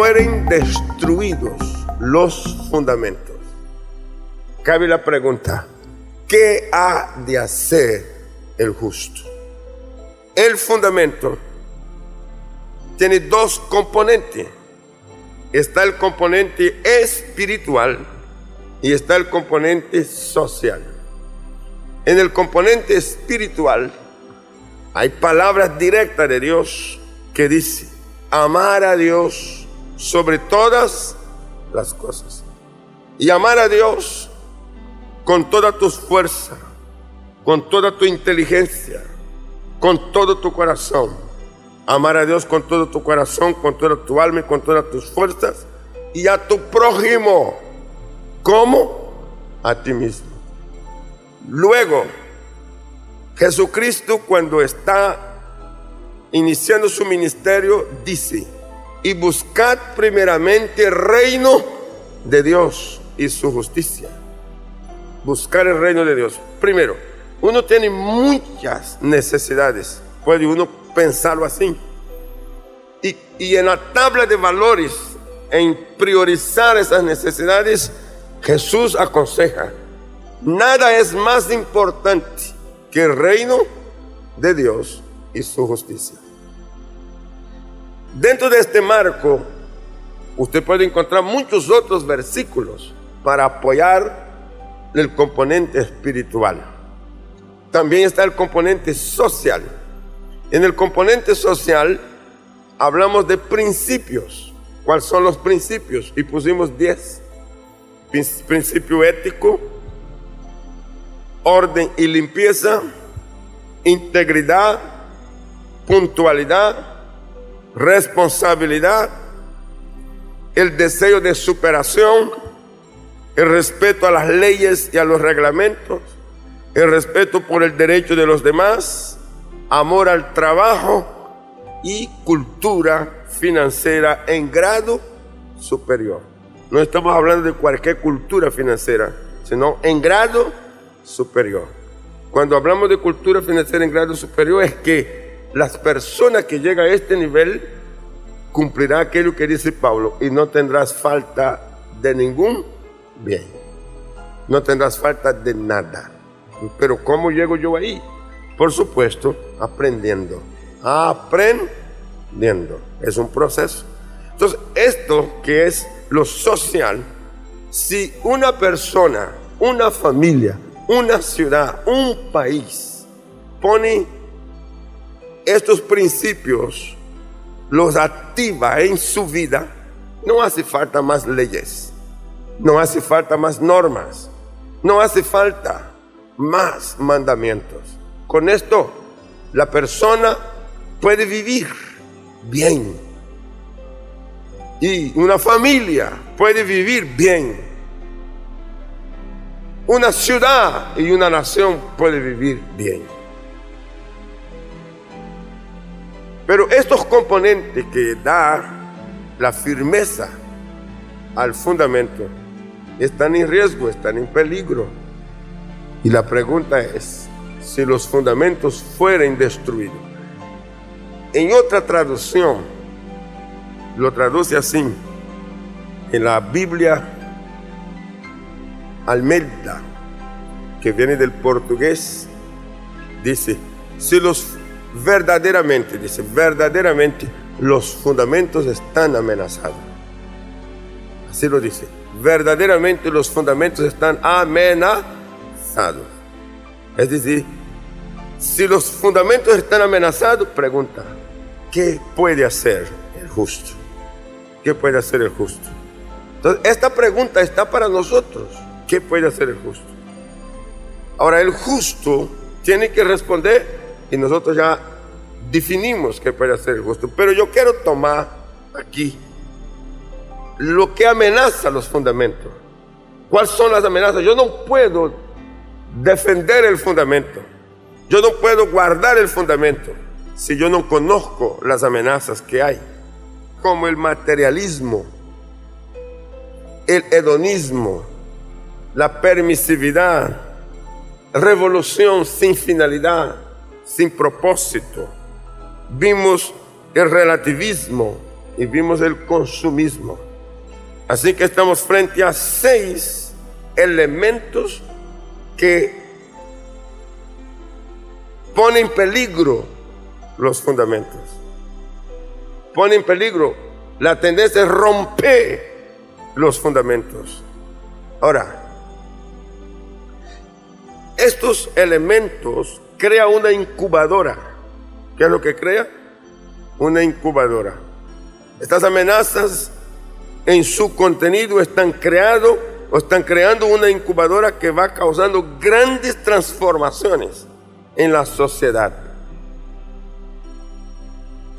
fueren destruidos los fundamentos. Cabe la pregunta, ¿qué ha de hacer el justo? El fundamento tiene dos componentes. Está el componente espiritual y está el componente social. En el componente espiritual hay palabras directas de Dios que dice, amar a Dios sobre todas las cosas. Y amar a Dios con toda tu fuerza, con toda tu inteligencia, con todo tu corazón. Amar a Dios con todo tu corazón, con toda tu alma y con todas tus fuerzas. Y a tu prójimo, como a ti mismo. Luego, Jesucristo cuando está iniciando su ministerio dice, y buscad primeramente el reino de Dios y su justicia. Buscar el reino de Dios. Primero, uno tiene muchas necesidades, puede uno pensarlo así. Y, y en la tabla de valores, en priorizar esas necesidades, Jesús aconseja, nada es más importante que el reino de Dios y su justicia. Dentro de este marco, usted puede encontrar muchos otros versículos para apoyar el componente espiritual. También está el componente social. En el componente social hablamos de principios. ¿Cuáles son los principios? Y pusimos 10. Principio ético, orden y limpieza, integridad, puntualidad, responsabilidad, el deseo de superación, el respeto a las leyes y a los reglamentos, el respeto por el derecho de los demás, amor al trabajo y cultura financiera en grado superior. No estamos hablando de cualquier cultura financiera, sino en grado superior. Cuando hablamos de cultura financiera en grado superior es que las personas que llegan a este nivel cumplirán aquello que dice Pablo y no tendrás falta de ningún bien. No tendrás falta de nada. Pero ¿cómo llego yo ahí? Por supuesto, aprendiendo. Aprendiendo. Es un proceso. Entonces, esto que es lo social, si una persona, una familia, una ciudad, un país pone estos principios los activa en su vida, no hace falta más leyes, no hace falta más normas, no hace falta más mandamientos. Con esto, la persona puede vivir bien. Y una familia puede vivir bien. Una ciudad y una nación puede vivir bien. Pero estos componentes que da la firmeza al fundamento están en riesgo, están en peligro. Y la pregunta es, si los fundamentos fueren destruidos. En otra traducción, lo traduce así, en la Biblia Almeida, que viene del portugués, dice, si los verdaderamente, dice, verdaderamente los fundamentos están amenazados. Así lo dice, verdaderamente los fundamentos están amenazados. Es decir, si los fundamentos están amenazados, pregunta, ¿qué puede hacer el justo? ¿Qué puede hacer el justo? Entonces, esta pregunta está para nosotros. ¿Qué puede hacer el justo? Ahora, el justo tiene que responder y nosotros ya definimos qué puede ser el justo. Pero yo quiero tomar aquí lo que amenaza los fundamentos. ¿Cuáles son las amenazas? Yo no puedo defender el fundamento. Yo no puedo guardar el fundamento si yo no conozco las amenazas que hay, como el materialismo, el hedonismo, la permisividad, revolución sin finalidad, sin propósito. Vimos el relativismo, y vimos el consumismo. Así que estamos frente a seis elementos que ponen en peligro los fundamentos. Ponen en peligro la tendencia es romper los fundamentos. Ahora, estos elementos crea una incubadora. ¿Qué es lo que crea? Una incubadora. Estas amenazas en su contenido están creando o están creando una incubadora que va causando grandes transformaciones en la sociedad.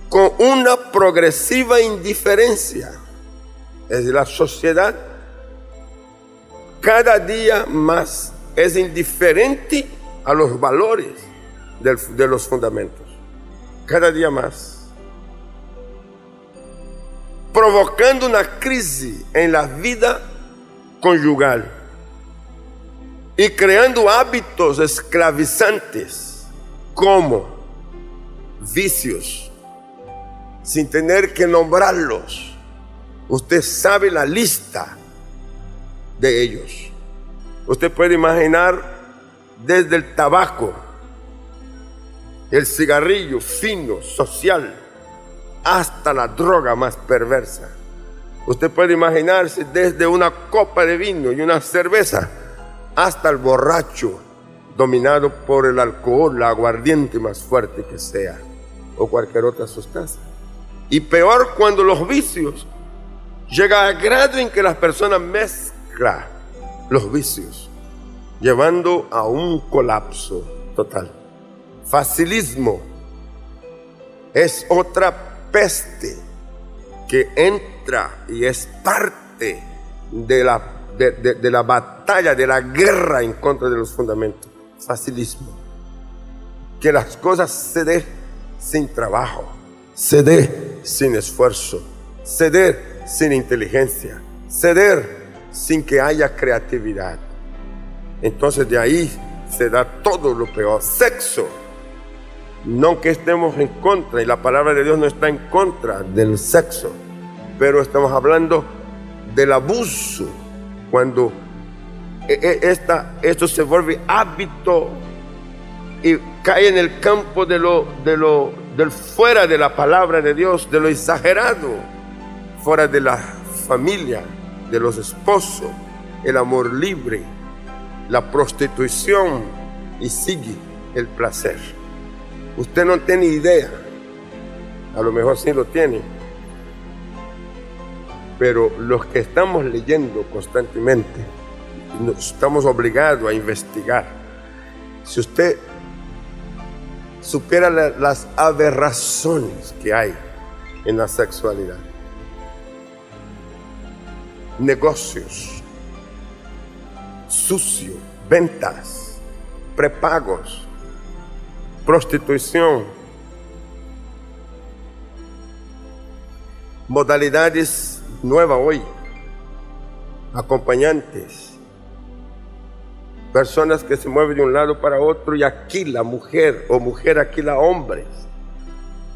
Con una progresiva indiferencia. Es decir, la sociedad cada día más es indiferente a los valores de los fundamentos. Cada día más. Provocando una crisis en la vida conyugal y creando hábitos esclavizantes como vicios, sin tener que nombrarlos. Usted sabe la lista de ellos. Usted puede imaginar desde el tabaco, el cigarrillo fino, social, hasta la droga más perversa. Usted puede imaginarse desde una copa de vino y una cerveza hasta el borracho dominado por el alcohol, la aguardiente más fuerte que sea, o cualquier otra sustancia. Y peor cuando los vicios llegan a grado en que las personas mezclan los vicios, llevando a un colapso total. Facilismo es otra peste que entra y es parte de la, de, la batalla, de la guerra en contra de los fundamentos. Facilismo. Que las cosas se den sin trabajo, se den sin esfuerzo, se den sin inteligencia, ceder sin que haya creatividad. Entonces de ahí se da todo lo peor. Sexo. No que estemos en contra, y la palabra de Dios no está en contra del sexo, pero estamos hablando del abuso, cuando e, e, esta, esto se vuelve hábito y cae en el campo de lo, de lo, del fuera de la palabra de Dios, de lo exagerado, fuera de la familia, de los esposos, el amor libre, la prostitución y sigue el placer. Usted no tiene idea, a lo mejor sí lo tiene, pero los que estamos leyendo constantemente, estamos obligados a investigar. Si usted supiera las aberraciones que hay en la sexualidad, negocios, sucio, ventas, prepagos, prostitución, modalidades nuevas hoy, acompañantes, personas que se mueven de un lado para otro y aquí la mujer o mujer aquí la hombre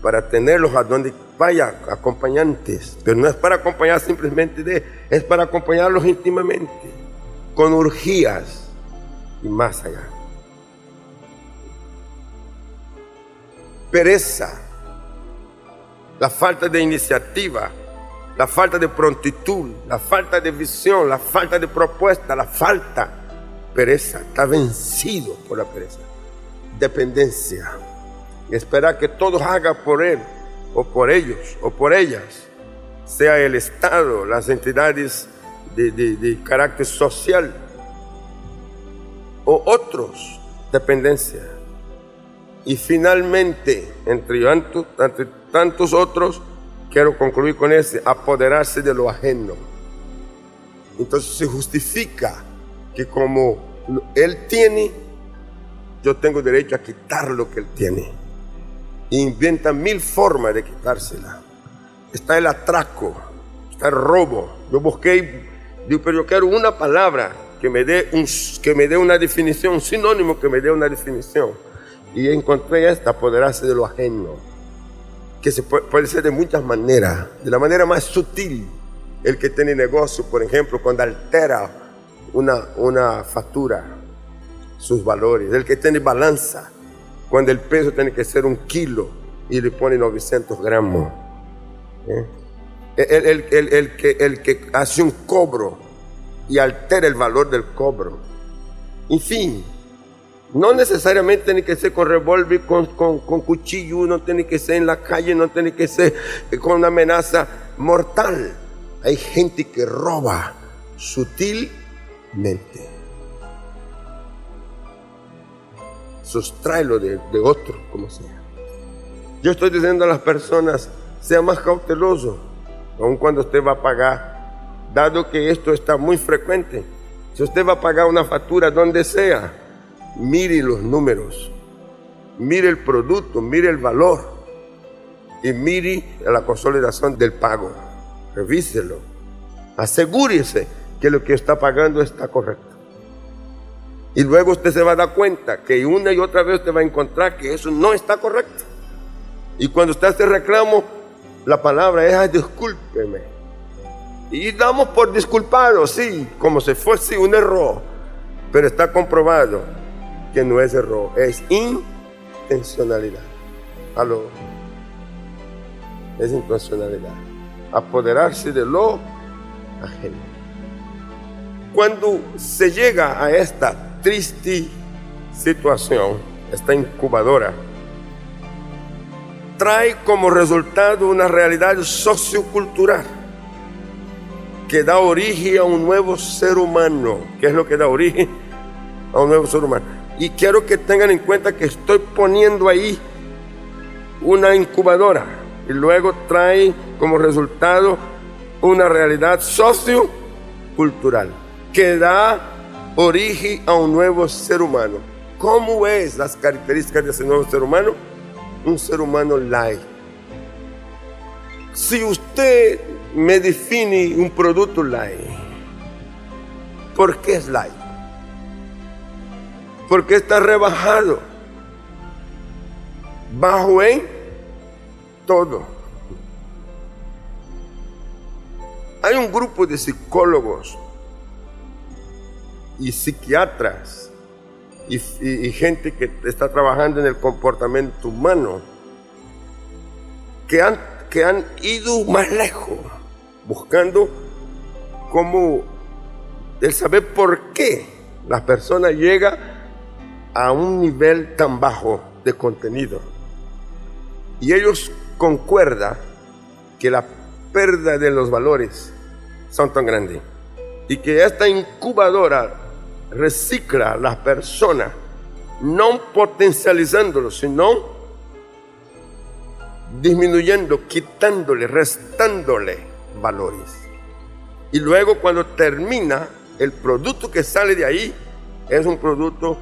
para tenerlos a donde vaya, acompañantes. Pero no es para acompañar simplemente de, es para acompañarlos íntimamente, con urgías y más allá. Pereza, la falta de iniciativa, la falta de prontitud, la falta de visión, la falta de propuesta, la falta, pereza, está vencido por la pereza. Dependencia esperar que todos hagan por él o por ellos o por ellas, sea el Estado, las entidades de, carácter social o otros, dependencia. Y finalmente, entre, tantos otros, quiero concluir con ese, apoderarse de lo ajeno. Entonces se justifica que como él tiene, yo tengo derecho a quitar lo que él tiene inventan mil formas de quitársela. Está el atraco, está el robo. Yo busqué, digo, pero yo quiero una palabra que me dé, un, que me dé una definición, un sinónimo que me dé una definición. Y encontré esta, apoderarse de lo ajeno. que se puede, puede ser de muchas maneras, de la manera más sutil. El que tiene negocio, por ejemplo, cuando altera una, una factura, sus valores. El que tiene balanza, cuando el peso tiene que ser un kilo y le pone 900 gramos. ¿eh? El, el- el- el que, el que hace un cobro y altera el valor del cobro. En fin, no necesariamente tiene que ser con revólver, con, con, con cuchillo, no tiene que ser en la calle, no tiene que ser eh, con una amenaza mortal. Hay gente que roba sutilmente. Sustrae de, de otro, como sea. Yo estoy diciendo a las personas, sea más cauteloso, aun cuando usted va a pagar, dado que esto está muy frecuente. Si usted va a pagar una factura donde sea, mire los números, mire el producto, mire el valor y mire la consolidación del pago. Revíselo. Asegúrese que lo que está pagando está correcto. Y luego usted se va a dar cuenta que una y otra vez usted va a encontrar que eso no está correcto. Y cuando usted hace reclamo, la palabra es "Ay, discúlpeme. Y damos por disculpado, sí, como si fuese un error. Pero está comprobado que no es error, es intencionalidad. Aló. Es intencionalidad. Apoderarse de lo ajeno. Cuando se llega a esta triste situación, esta incubadora, trae como resultado una realidad sociocultural que da origen a un nuevo ser humano. ¿Qué es lo que da origen a un nuevo ser humano? Y quiero que tengan en cuenta que estoy poniendo ahí una incubadora y luego trae como resultado una realidad sociocultural que da origen a un nuevo ser humano. ¿Cómo es las características de ese nuevo ser humano? Un ser humano light. Si usted me define un producto light, ¿por qué es light? Porque está rebajado, bajo en todo. Hay un grupo de psicólogos y psiquiatras y, gente que está trabajando en el comportamiento humano que han, que han ido más lejos buscando cómo el saber por qué la persona llega a un nivel tan bajo de contenido. Y ellos concuerdan que la pérdida de los valores son tan grandes y que esta incubadora recicla a las personas, no potencializándolo, sino disminuyendo, quitándole, restándole valores. Y luego cuando termina, el producto que sale de ahí es un producto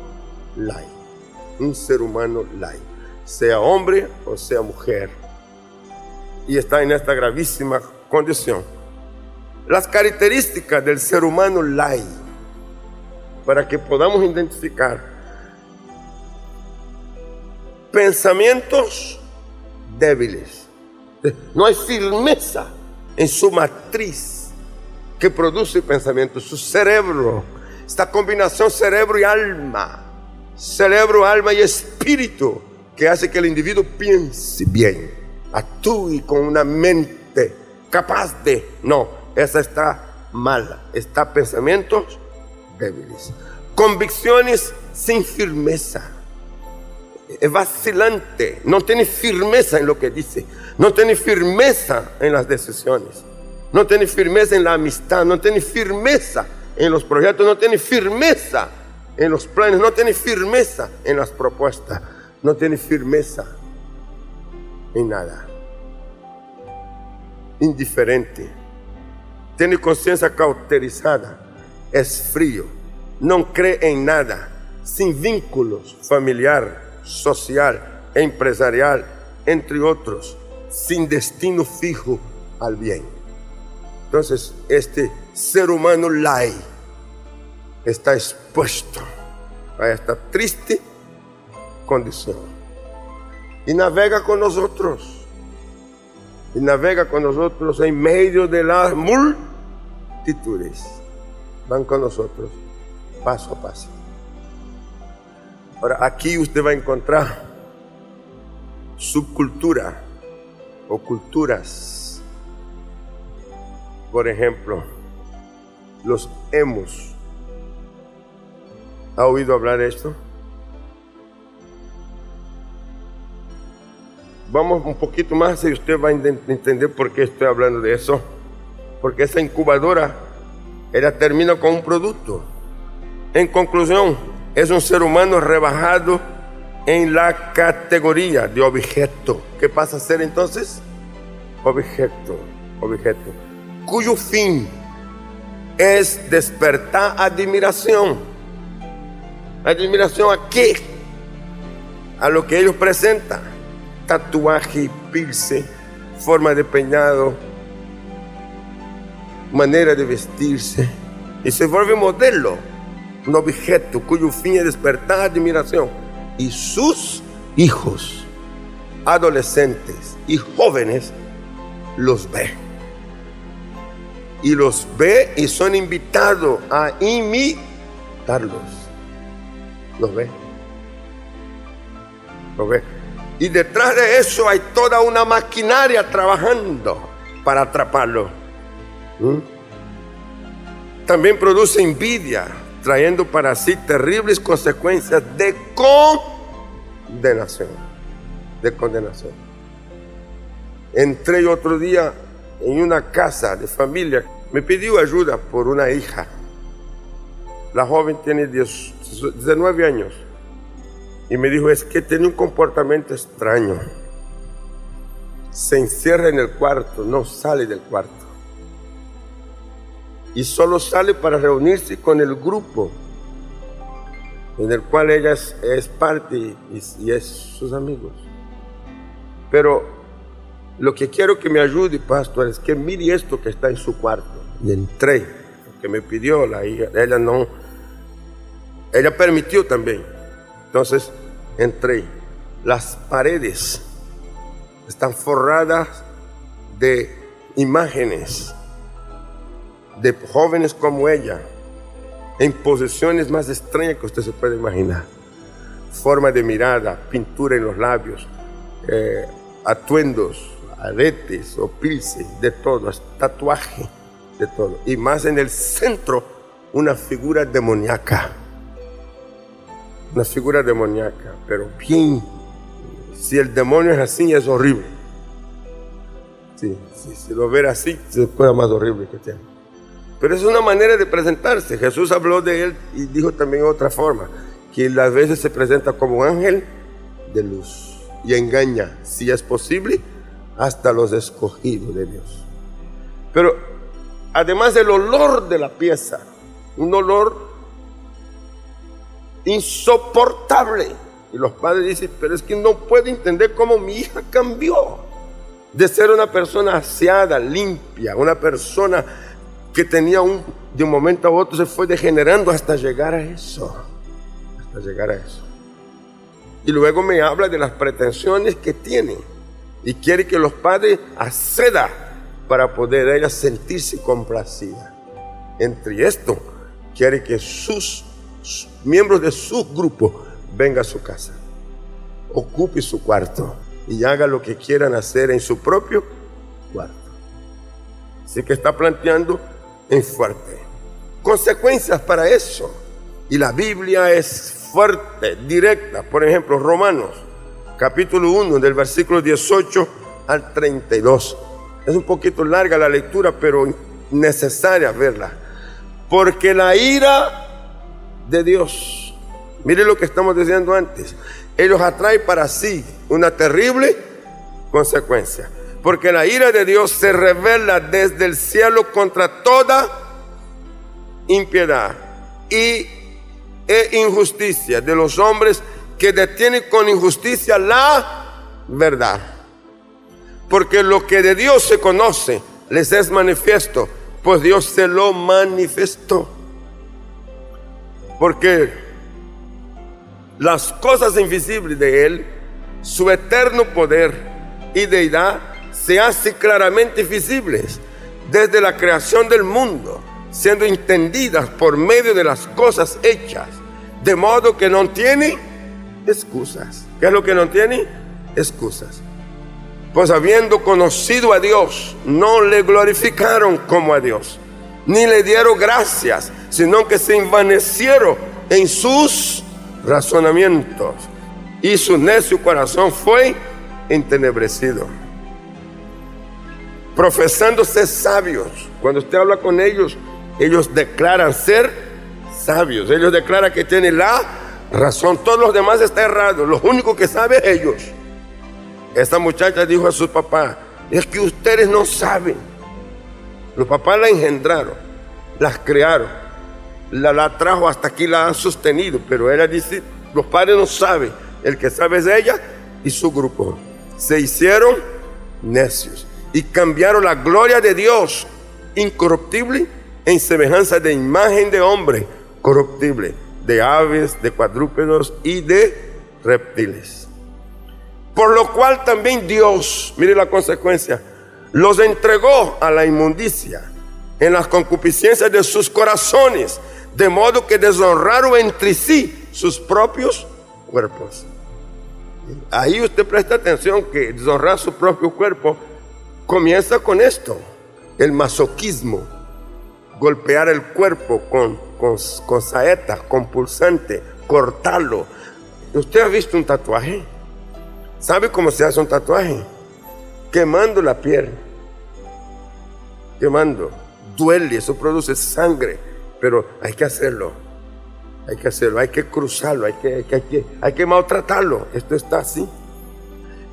un ser humano sea hombre o sea mujer. Y está en esta gravísima condición. Las características del ser humano light, para que podamos identificar pensamientos débiles. No hay firmeza en su matriz que produce pensamiento, su cerebro, esta combinación cerebro y alma, cerebro, alma y espíritu, que hace que el individuo piense bien, actúe con una mente capaz de, no, esa está mala, está pensamientos débiles, convicciones sin firmeza, es vacilante, no tiene firmeza en lo que dice, no tiene firmeza en las decisiones, no tiene firmeza en la amistad, no tiene firmeza en los proyectos, no tiene firmeza en los planes, no tiene firmeza en las propuestas, no tiene firmeza en nada. Indiferente, tiene conciencia cauterizada, es frío, no cree en nada, sin vínculos familiar, social, empresarial, entre otros, sin destino fijo al bien. Entonces, este ser humano light está expuesto a esta triste condición y navega con nosotros y navega con nosotros en medio de las multitudes. Van con nosotros paso a paso. Ahora, aquí usted va a encontrar subcultura o culturas. Por ejemplo, los hemos. ¿Ha oído hablar esto? Vamos un poquito más y usted va a entender por qué estoy hablando de eso. Porque esa incubadora, ella termina con un producto. En conclusión, es un ser humano rebajado en la categoría de objeto. ¿Qué pasa a ser entonces? Objeto, objeto. Cuyo fin es despertar admiración. ¿Admiración a qué? A lo que ellos presentan. Tatuaje, pilce, forma de peñado, manera de vestirse. Y se vuelve modelo, un objeto cuyo fin es despertar admiración. Y sus hijos, adolescentes y jóvenes, los ven y los ve y son invitados a imitarlos. Los ve. Los ve. Y detrás de eso hay toda una maquinaria trabajando para atraparlo. ¿Mm? También produce envidia, trayendo para sí terribles consecuencias de condenación. De condenación. Entré otro día en una casa de familia, me pidió ayuda por una hija. La joven tiene 19 años y me dijo, es que tiene un comportamiento extraño. Se encierra en el cuarto, no sale del cuarto. Y solo sale para reunirse con el grupo en el cual ella es, parte y, es sus amigos. Pero lo que quiero que me ayude, pastor, es que mire esto que está en su cuarto. Y entré, que me pidió la hija, ella no, ella permitió también. Entonces entré. Las paredes están forradas de imágenes de jóvenes como ella, en posiciones más extrañas que usted se puede imaginar. Forma de mirada, pintura en los labios, eh, atuendos, aretes o pilce, de todo, tatuaje, de todo. Y más en el centro, una figura demoníaca. Una figura demoníaca, pero bien. Si el demonio es así, es horrible. Sí, si lo ve así, se puede más horrible que tiene. Pero es una manera de presentarse. Jesús habló de él y dijo también otra forma, que a veces se presenta como ángel de luz y engaña, si es posible, hasta los escogidos de Dios. Pero además del olor de la pieza, un olor insoportable. Y los padres dicen, pero es que no puedo entender cómo mi hija cambió de ser una persona aseada, limpia, una persona que tenía un, de un momento a otro se fue degenerando hasta llegar a eso, hasta llegar a eso. Y luego me habla de las pretensiones que tiene y quiere que los padres acceda para poder ella sentirse complacida. Entre esto, quiere que sus miembros de su grupo vengan a su casa, ocupe su cuarto y haga lo que quieran hacer en su propio cuarto. Así que está planteando en fuerte. Consecuencias para eso. Y la Biblia es fuerte, directa. Por ejemplo, Romanos capítulo 1, del versículo 18 al 32. Es un poquito larga la lectura, pero necesaria verla. Porque la ira de Dios, mire lo que estamos diciendo antes, ellos atrae para sí una terrible consecuencia. Porque la ira de Dios se revela desde el cielo contra toda impiedad y e injusticia de los hombres que detiene con injusticia la verdad. Porque lo que de Dios se conoce les es manifiesto, pues Dios se lo manifestó. Porque las cosas invisibles de Él, su eterno poder y deidad, se hace claramente visibles desde la creación del mundo, siendo entendidas por medio de las cosas hechas, de modo que no tiene excusas. ¿Qué es lo que no tiene? Excusas. Pues habiendo conocido a Dios, no le glorificaron como a Dios, ni le dieron gracias, sino que se envanecieron en sus razonamientos, y su necio corazón fue entenebrecido. Profesándose sabios, cuando usted habla con ellos, ellos declaran ser sabios, ellos declaran que tienen la razón, todos los demás están errados, los únicos que saben ellos. Esta muchacha dijo a su papá, es que ustedes no saben. Los papás la engendraron, las crearon, la, la trajo hasta aquí, la han sostenido, pero ella dice, los padres no saben, el que sabe es ella y su grupo. Se hicieron necios y cambiaron la gloria de Dios incorruptible en semejanza de imagen de hombre corruptible, de aves, de cuadrúpedos y de reptiles. Por lo cual también Dios, mire la consecuencia, los entregó a la inmundicia en las concupiscencias de sus corazones, de modo que deshonraron entre sí sus propios cuerpos. Ahí usted presta atención que deshonrar su propio cuerpo comienza con esto, el masoquismo, golpear el cuerpo con, con, con saetas, con pulsante, cortarlo. ¿Usted ha visto un tatuaje? ¿Sabe cómo se hace un tatuaje? Quemando la piel. Quemando. Duele, eso produce sangre, pero hay que hacerlo. Hay que hacerlo, hay que cruzarlo, hay que, hay que, hay que, maltratarlo. Esto está así.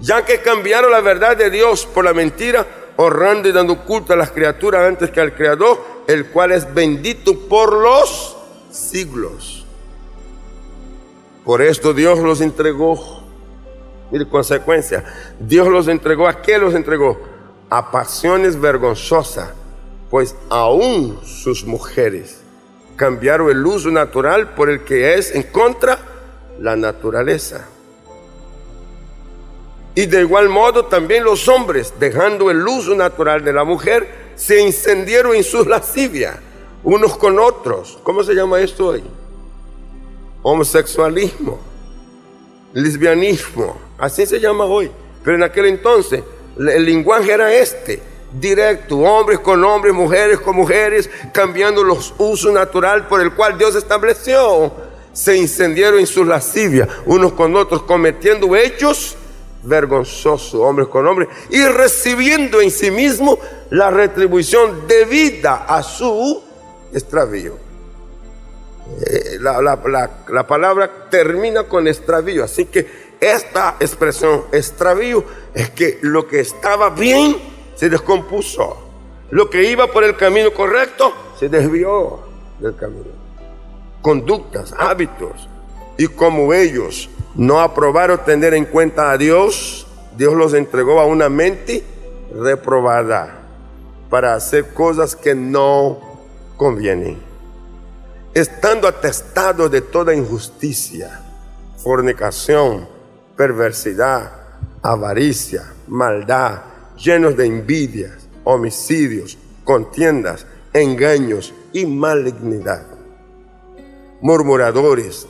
Ya que cambiaron la verdad de Dios por la mentira, honrando y dando culto a las criaturas antes que al Creador, el cual es bendito por los siglos. Por esto Dios los entregó Mire, consecuencia. Dios los entregó. ¿A qué los entregó? A pasiones vergonzosas. Pues aún sus mujeres cambiaron el uso natural por el que es en contra la naturaleza. Y de igual modo también los hombres, dejando el uso natural de la mujer, se encendieron en sus lascivias, unos con otros. ¿Cómo se llama esto hoy? Homosexualismo, lesbianismo, Así se llama hoy. Pero en aquel entonces el lenguaje era este, directo, hombres con hombres, mujeres con mujeres, cambiando los usos natural por el cual Dios estableció. Se incendiaron en sus lascivias, unos con otros, cometiendo hechos vergonzosos, hombres con hombres, y recibiendo en sí mismo la retribución debida a su extravío. Eh, la, la palabra termina con extravío, así que esta expresión extravío es que lo que estaba bien se descompuso. Lo que iba por el camino correcto se desvió del camino. Conductas, hábitos. Y como ellos no aprobaron tener en cuenta a Dios, Dios los entregó a una mente reprobada para hacer cosas que no convienen. Estando atestados de toda injusticia, fornicación, perversidad, avaricia, maldad, llenos de envidias, homicidios, contiendas, engaños y malignidad. Murmuradores,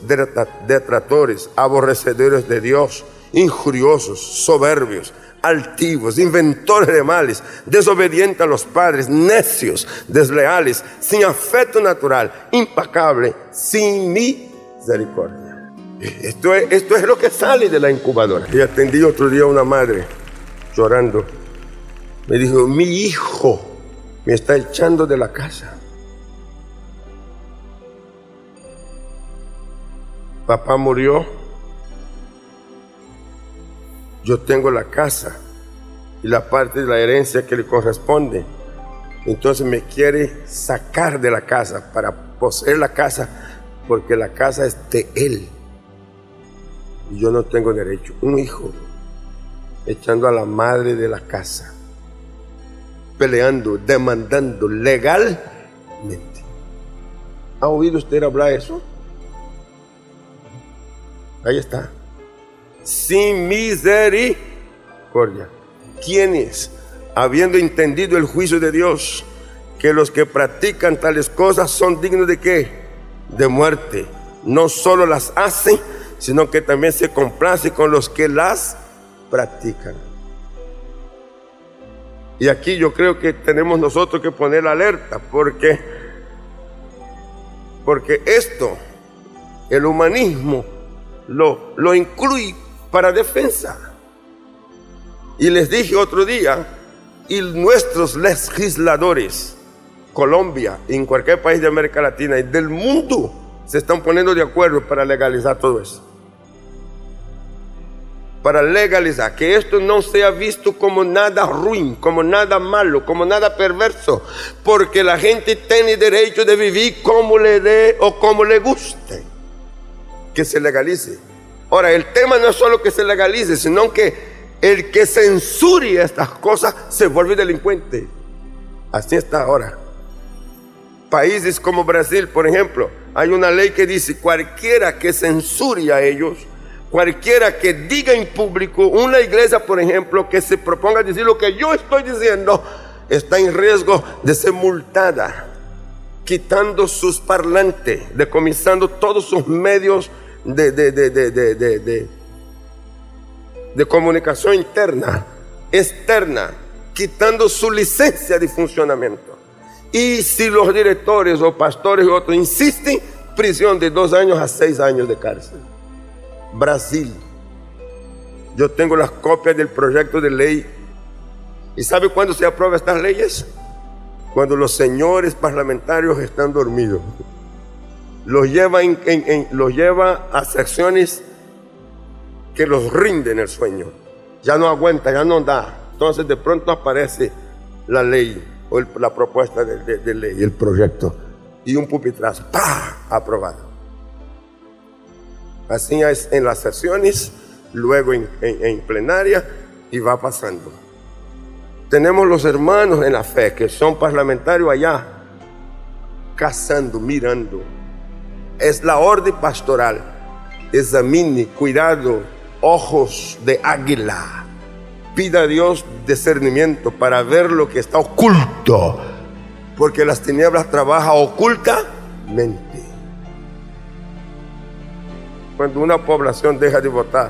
detratores, aborrecedores de Dios, injuriosos, soberbios, altivos, inventores de males, desobedientes a los padres, necios, desleales, sin afecto natural, impacable, sin misericordia. Esto es, esto es lo que sale de la incubadora. Y atendí otro día a una madre llorando. Me dijo, mi hijo me está echando de la casa. Papá murió. Yo tengo la casa y la parte de la herencia que le corresponde. Entonces me quiere sacar de la casa para poseer la casa porque la casa es de él y yo no tengo derecho. Un hijo echando a la madre de la casa, peleando, demandando legalmente. ¿Ha oído usted hablar eso? Ahí está. Sin misericordia. ¿Quiénes habiendo entendido el juicio de Dios, que los que practican tales cosas son dignos de qué? De muerte. No solo las hacen, sino que también se complace con los que las practican. Y aquí yo creo que tenemos nosotros que poner alerta, porque, porque esto, el humanismo, lo, lo incluye para defensa. Y les dije otro día, y nuestros legisladores, Colombia, en cualquier país de América Latina y del mundo, se están poniendo de acuerdo para legalizar todo eso. Para legalizar, que esto no sea visto como nada ruin, como nada malo, como nada perverso, porque la gente tiene derecho de vivir como le dé o como le guste. Que se legalice. Ahora, el tema no es solo que se legalice, sino que el que censure estas cosas se vuelve delincuente. Así está ahora. Países como Brasil, por ejemplo, hay una ley que dice cualquiera que censure a ellos, cualquiera que diga en público, una iglesia, por ejemplo, que se proponga decir lo que yo estoy diciendo, está en riesgo de ser multada, quitando sus parlantes, decomisando todos sus medios de, de, de, de comunicación interna, externa, quitando su licencia de funcionamiento. Y si los directores o pastores y otros insisten, prisión de dos años a seis años de cárcel. Brasil. Yo tengo las copias del proyecto de ley. ¿Y sabe cuándo se aprueban estas leyes? Cuando los señores parlamentarios están dormidos. Los lleva, los lleva a secciones que los rinden el sueño. Ya no aguanta, ya no da. Entonces de pronto aparece la ley o la propuesta de, ley, el proyecto, y un pupitrazo, ¡pah! aprobado. Así es en las sesiones, luego en, en plenaria y va pasando. Tenemos los hermanos en la fe que son parlamentarios allá, cazando, mirando. Es la orden pastoral. Examine, cuidado, ojos de águila Pida a Dios discernimiento para ver lo que está oculto, porque las tinieblas trabajan ocultamente. Cuando una población deja de votar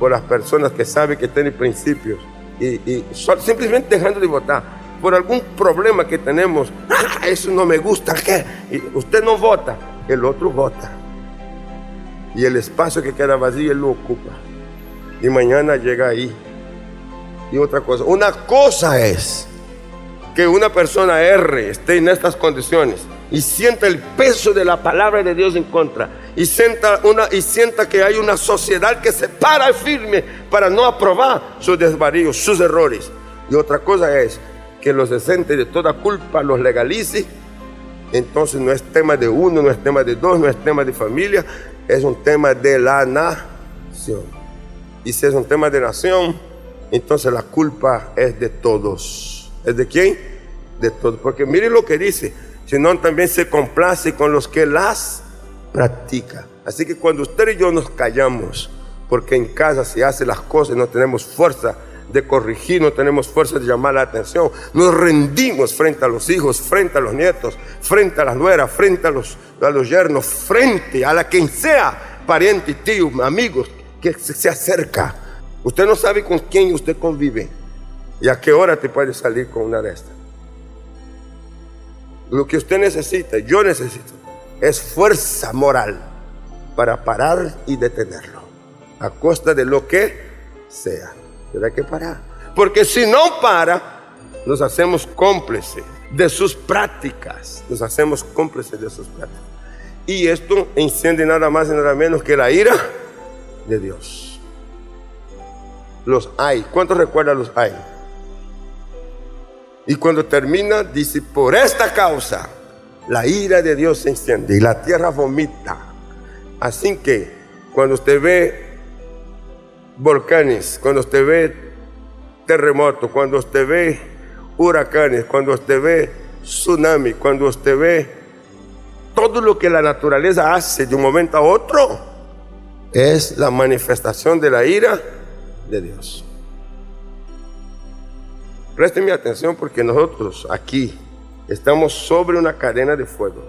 por las personas que saben que tienen principios y, simplemente dejando de votar por algún problema que tenemos, ah, eso no me gusta, ¿qué? usted no vota, el otro vota. Y el espacio que queda vacío él lo ocupa. Y mañana llega ahí y otra cosa. Una cosa es que una persona erre, esté en estas condiciones y sienta el peso de la palabra de Dios en contra y sienta, una, y sienta que hay una sociedad que se para firme para no aprobar sus desvaríos, sus errores. Y otra cosa es que los decentes de toda culpa los legalice. Entonces no es tema de uno, no es tema de dos, no es tema de familia, es un tema de la nación. Y si es un tema de nación, entonces la culpa es de todos. ¿Es de quién? De todos. Porque miren lo que dice, sino también se complace con los que las practican. Así que cuando usted y yo nos callamos, porque en casa se hace las cosas y no tenemos fuerza de corregir, no tenemos fuerza de llamar la atención, nos rendimos frente a los hijos, frente a los nietos, frente a las nueras, frente a los, a los yernos, frente a la quien sea, pariente, tío, amigos, que se acerca Usted no sabe con quién usted convive y a qué hora te puede salir con una de estas. Lo que usted necesita, yo necesito, es fuerza moral para parar y detenerlo, a costa de lo que sea. Hay que parar. Porque si no para, nos hacemos cómplices de sus prácticas. Nos hacemos cómplices de sus prácticas. Y esto enciende nada más y nada menos que la ira de Dios los hay. ¿Cuántos recuerdan los hay? Y cuando termina, dice, por esta causa, la ira de Dios se enciende y la tierra vomita. Así que cuando usted ve volcanes, cuando usted ve terremotos, cuando usted ve huracanes, cuando usted ve tsunami, cuando usted ve todo lo que la naturaleza hace de un momento a otro, es la manifestación de la ira de Dios. Presten atención porque nosotros aquí estamos sobre una cadena de fuego.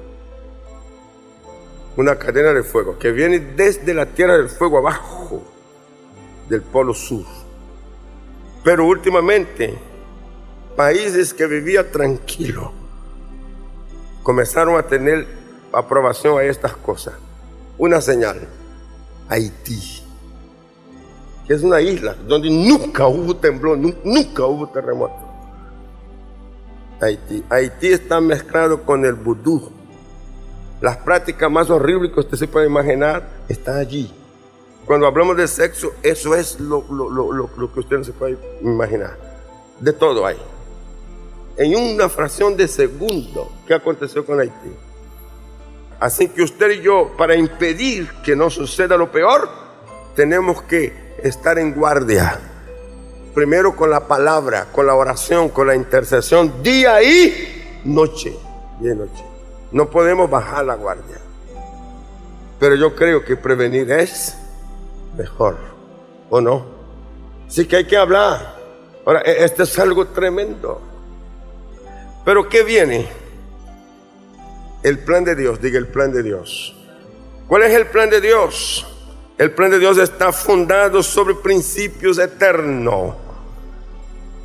Una cadena de fuego que viene desde la tierra del fuego abajo, del polo sur. Pero últimamente, países que vivían tranquilo comenzaron a tener aprobación a estas cosas. Una señal, Haití, que es una isla donde nunca hubo temblor, nunca hubo terremoto. Haití. Haití está mezclado con el vudú. Las prácticas más horribles que usted se puede imaginar están allí. Cuando hablamos de sexo, eso es lo, que usted no se puede imaginar. De todo hay. En una fracción de segundo, ¿qué aconteció con Haití? Así que usted y yo, para impedir que no suceda lo peor, tenemos que estar en guardia. Primero con la palabra, con la oración, con la intercesión, día y noche. Día y noche. No podemos bajar la guardia. Pero yo creo que prevenir es mejor, ¿o no? Sí que hay que hablar. Ahora, e-, esto es algo tremendo. Pero ¿qué viene? El plan de Dios, diga el plan de Dios. ¿Cuál es el plan de Dios? El plan de Dios está fundado sobre principios eternos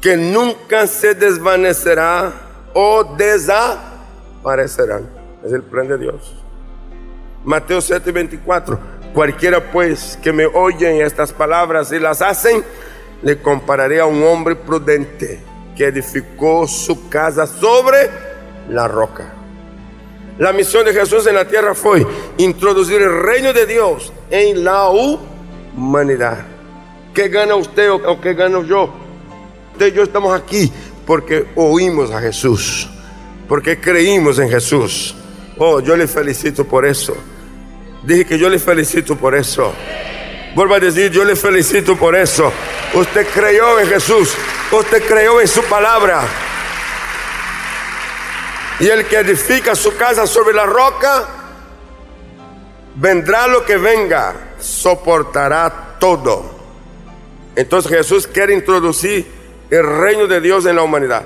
que nunca se desvanecerá o desaparecerán. Es el plan de Dios. Mateo 7, 24. Cualquiera pues que me oyen estas palabras y las hacen, le compararé a un hombre prudente que edificó su casa sobre la roca. La misión de Jesús en la tierra fue introducir el reino de Dios en la humanidad. ¿Qué gana usted o qué gano yo? Usted y yo estamos aquí porque oímos a Jesús, porque creímos en Jesús. Oh, yo le felicito por eso. Dije que yo le felicito por eso. Vuelvo a decir, yo le felicito por eso. Usted creyó en Jesús, usted creyó en su palabra. Y el que edifica su casa sobre la roca, vendrá lo que venga, soportará todo. Entonces Jesús quiere introducir el reino de Dios en la humanidad.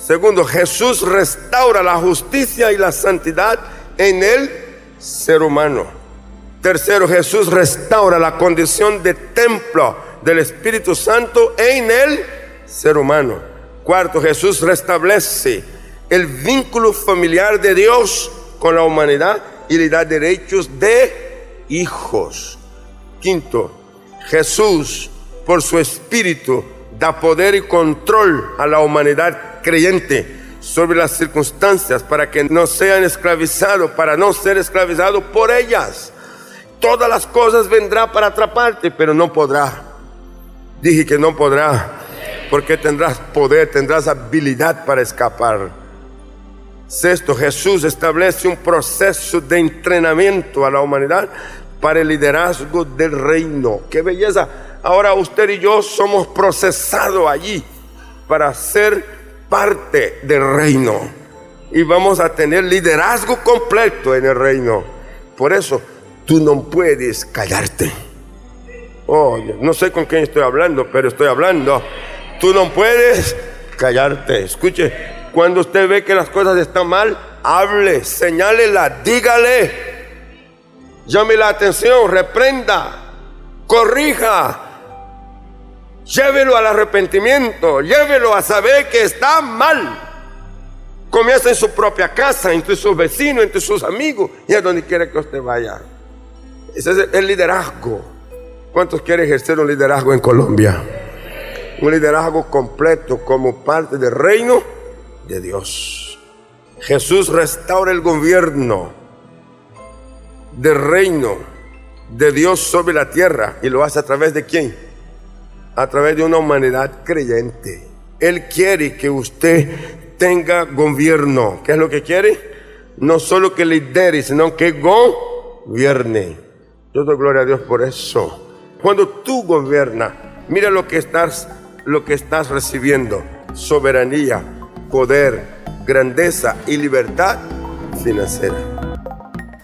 Segundo, Jesús restaura la justicia y la santidad en el ser humano. Tercero, Jesús restaura la condición de templo del Espíritu Santo en el ser humano. Cuarto, Jesús restablece el vínculo familiar de Dios con la humanidad y le da derechos de hijos. Quinto, Jesús, por su espíritu, da poder y control a la humanidad creyente sobre las circunstancias para que no sean esclavizados, para no ser esclavizados por ellas. Todas las cosas vendrá para atraparte, pero no podrá. Dije que no podrá, porque tendrás poder, tendrás habilidad para escapar. Sexto, Jesús establece un proceso de entrenamiento a la humanidad para el liderazgo del reino. ¡Qué belleza! Ahora usted y yo somos procesados allí para ser parte del reino. Y vamos a tener liderazgo completo en el reino. Por eso, tú no puedes callarte. Oh, no sé con quién estoy hablando, pero estoy hablando. Tú no puedes callarte. Escuche, cuando usted ve que las cosas están mal, hable, señálela, dígale. Llame la atención, reprenda, corrija. Llévelo al arrepentimiento, llévelo a saber que está mal. Comienza en su propia casa, entre sus vecinos, entre sus amigos y a donde quiera que usted vaya. Ese es el liderazgo. ¿Cuántos quieren ejercer un liderazgo en Colombia? Un liderazgo completo como parte del reino de Dios. Jesús restaura el gobierno del reino de Dios sobre la tierra y lo hace a través de quién? A través de una humanidad creyente. Él quiere que usted tenga gobierno. ¿Qué es lo que quiere? No solo que lidere, sino que gobierne. Yo doy gloria a Dios por eso. Cuando tú gobiernas, mira lo que estás, lo que estás recibiendo. Soberanía, poder, grandeza y libertad financiera.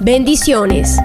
Bendiciones.